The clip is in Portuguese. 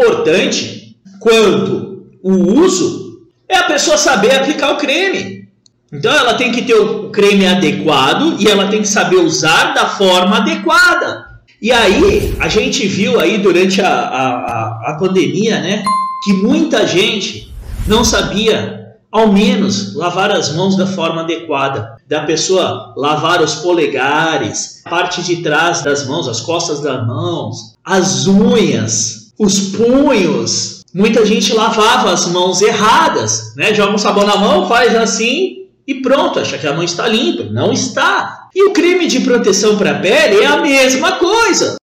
importante quanto o uso é a pessoa saber aplicar o creme. Então ela tem que ter o creme adequado e ela tem que saber usar da forma adequada. E aí a gente viu aí durante a, a, a pandemia, né, que muita gente não sabia ao menos lavar as mãos da forma adequada, da pessoa lavar os polegares, parte de trás das mãos, as costas das mãos, as unhas, os punhos. Muita gente lavava as mãos erradas, né? Joga um sabão na mão, faz assim e pronto, acha que a mão está limpa. Não está. E o creme de proteção para a pele é a mesma coisa.